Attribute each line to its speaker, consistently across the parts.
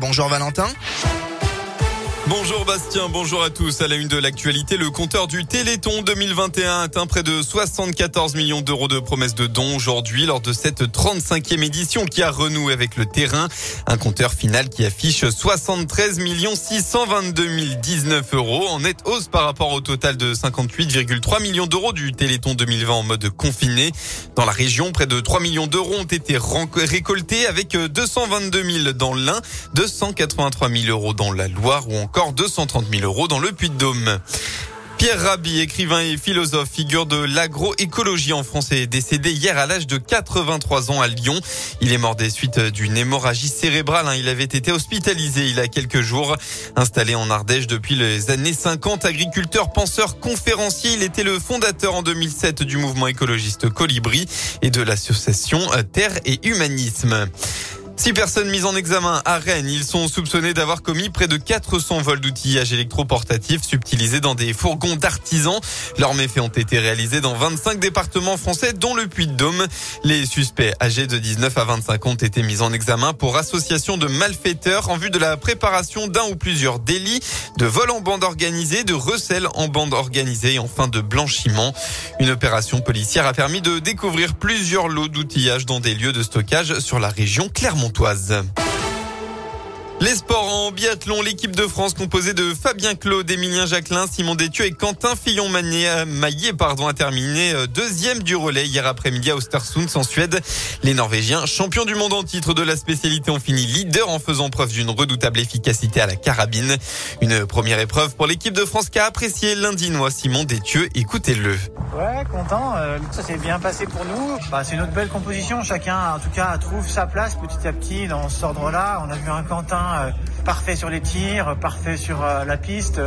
Speaker 1: Bonjour Valentin.
Speaker 2: Bonjour Bastien, bonjour à tous. À la une de l'actualité, le compteur du Téléthon 2021 atteint près de 74 millions d'euros de promesses de dons aujourd'hui lors de cette 35e édition qui a renoué avec le terrain. Un compteur final qui affiche 73 622 019 euros en nette hausse par rapport au total de 58,3 millions d'euros du Téléthon 2020 en mode confiné. Dans la région, près de 3 millions d'euros ont été récoltés avec 222 000 dans l'Ain, 283 000 euros dans la Loire ou encore 230 000 euros dans le Puy-de-Dôme. Pierre Rabhi, écrivain et philosophe, figure de l'agroécologie en France, est décédé hier à l'âge de 83 ans à Lyon. Il est mort des suites d'une hémorragie cérébrale. Hein. Il avait été hospitalisé il y a quelques jours. Installé en Ardèche depuis les années 50, agriculteur, penseur, conférencier, il était le fondateur en 2007 du mouvement écologiste Colibri et de l'association Terre et Humanisme. Six personnes mises en examen à Rennes. Ils sont soupçonnés d'avoir commis près de 400 vols d'outillage électroportatifs subtilisés dans des fourgons d'artisans. Leurs méfaits ont été réalisés dans 25 départements français, dont le Puy-de-Dôme. Les suspects âgés de 19 à 25 ont été mis en examen pour association de malfaiteurs en vue de la préparation d'un ou plusieurs délits, de vol en bande organisée, de recel en bande organisée et enfin de blanchiment. Une opération policière a permis de découvrir plusieurs lots d'outillage dans des lieux de stockage sur la région Clermont. Sports biathlon, l'équipe de France composée de Fabien Claude, Émilien Jacquelin, Simon Détieux et Quentin Fillon-Maillet pardon, a terminé euh, deuxième du relais hier après-midi à Ostersund en Suède. Les Norvégiens, champions du monde en titre de la spécialité, ont fini leader en faisant preuve d'une redoutable efficacité à la carabine. Une première épreuve pour l'équipe de France qui a apprécié l'Indinois Simon Détieux. Écoutez-le.
Speaker 3: Ouais, content. Euh, ça s'est bien passé pour nous. Bah, c'est une autre belle composition. Chacun, en tout cas, trouve sa place petit à petit dans cet ordre-là. On a vu un Quentin euh, parfait sur les tirs, parfait sur euh, la piste.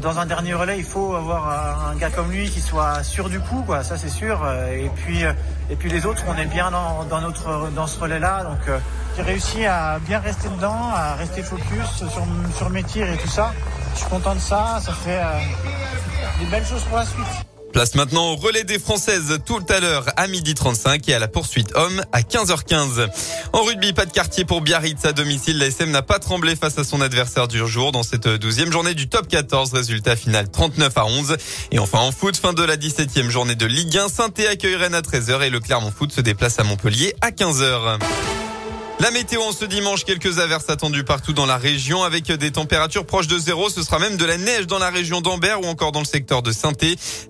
Speaker 3: dans un dernier relais, il faut avoir un gars comme lui qui soit sûr du coup. Ça, c'est sûr. et puis, et puis les autres, on est bien dans, dans notre dans ce relais-là. Donc, j'ai réussi à bien rester dedans, à rester focus sur sur mes tirs et tout ça. Je suis content de ça. Ça fait des belles choses pour la suite.
Speaker 2: Place maintenant au relais des Françaises tout à l'heure à midi 35 et à la poursuite homme à 15h15. En rugby, pas de quartier pour Biarritz à domicile. La SM n'a pas tremblé face à son adversaire du jour dans cette douzième journée du top 14. Résultat final 39 à 11. Et enfin en foot, fin de la 17e journée de Ligue 1. saint accueille Rennes à 13h et le Clermont Foot se déplace à Montpellier à 15h. La météo en ce dimanche, quelques averses attendues partout dans la région avec des températures proches de zéro. Ce sera même de la neige dans la région d'Ambert ou encore dans le secteur de saint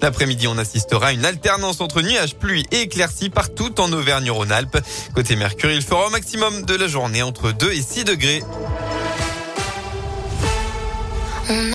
Speaker 2: L'après-midi, on assistera à une alternance entre nuages, pluie et éclaircies partout en Auvergne-Rhône-Alpes. Côté Mercure, il fera au maximum de la journée entre 2 et 6 degrés.